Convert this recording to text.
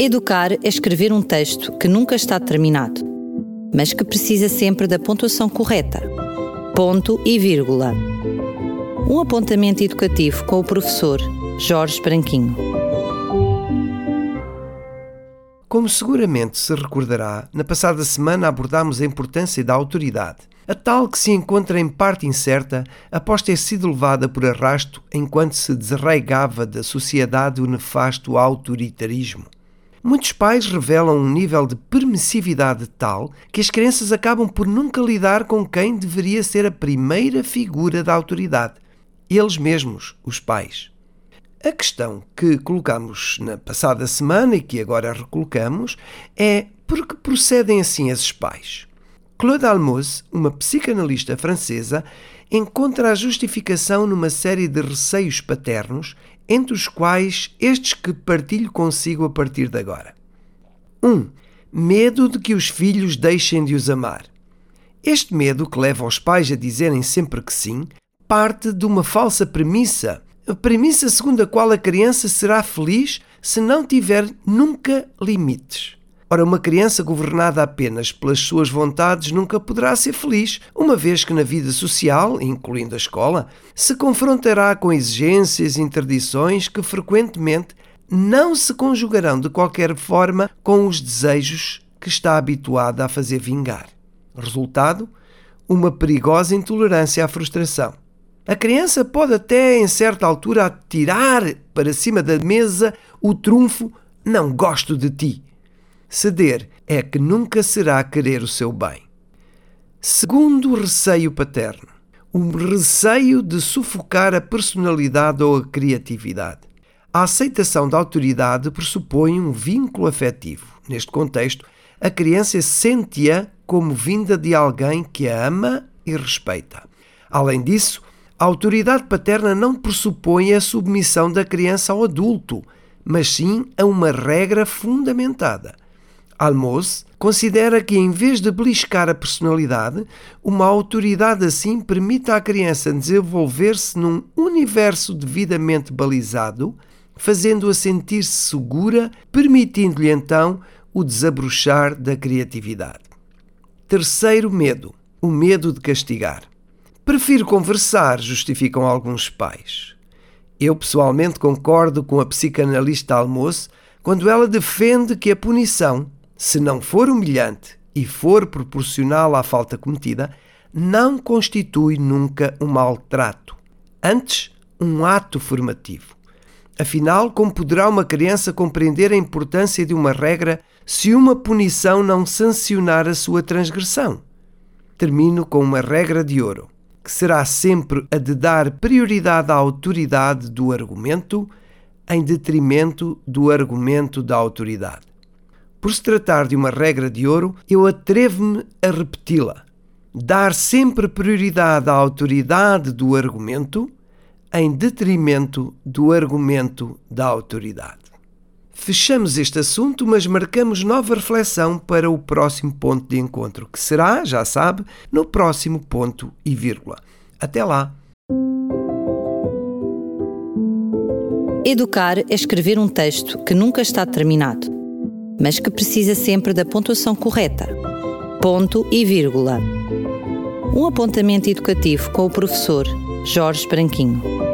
Educar é escrever um texto que nunca está terminado, mas que precisa sempre da pontuação correta. Ponto e vírgula. Um apontamento educativo com o professor Jorge Branquinho. Como seguramente se recordará, na passada semana abordámos a importância da autoridade, a tal que se encontra em parte incerta após ter sido levada por arrasto enquanto se desarraigava da sociedade o nefasto autoritarismo. Muitos pais revelam um nível de permissividade tal que as crianças acabam por nunca lidar com quem deveria ser a primeira figura da autoridade. Eles mesmos, os pais. A questão que colocamos na passada semana e que agora recolocamos é por que procedem assim esses pais? Claude Almos, uma psicanalista francesa, encontra a justificação numa série de receios paternos entre os quais estes que partilho consigo a partir de agora. 1. Um, medo de que os filhos deixem de os amar. Este medo, que leva os pais a dizerem sempre que sim, parte de uma falsa premissa, a premissa segundo a qual a criança será feliz se não tiver nunca limites. Ora, uma criança governada apenas pelas suas vontades nunca poderá ser feliz, uma vez que na vida social, incluindo a escola, se confrontará com exigências e interdições que frequentemente não se conjugarão de qualquer forma com os desejos que está habituada a fazer vingar. Resultado: uma perigosa intolerância à frustração. A criança pode até, em certa altura, tirar para cima da mesa o trunfo não gosto de ti Ceder é que nunca será querer o seu bem. Segundo receio paterno, o receio de sufocar a personalidade ou a criatividade. A aceitação da autoridade pressupõe um vínculo afetivo. Neste contexto, a criança sente-a como vinda de alguém que a ama e respeita. Além disso, a autoridade paterna não pressupõe a submissão da criança ao adulto, mas sim a uma regra fundamentada. Almos considera que, em vez de beliscar a personalidade, uma autoridade assim permite à criança desenvolver-se num universo devidamente balizado, fazendo-a sentir-se segura, permitindo-lhe então o desabrochar da criatividade. Terceiro medo: o medo de castigar. Prefiro conversar, justificam alguns pais. Eu pessoalmente concordo com a psicanalista Almoço quando ela defende que a punição se não for humilhante e for proporcional à falta cometida, não constitui nunca um maltrato. Antes, um ato formativo. Afinal, como poderá uma criança compreender a importância de uma regra se uma punição não sancionar a sua transgressão? Termino com uma regra de ouro, que será sempre a de dar prioridade à autoridade do argumento em detrimento do argumento da autoridade. Por se tratar de uma regra de ouro, eu atrevo-me a repeti-la. Dar sempre prioridade à autoridade do argumento em detrimento do argumento da autoridade. Fechamos este assunto, mas marcamos nova reflexão para o próximo ponto de encontro, que será, já sabe, no próximo ponto e vírgula. Até lá! Educar é escrever um texto que nunca está terminado mas que precisa sempre da pontuação correta. Ponto e vírgula. Um apontamento educativo com o professor Jorge Branquinho.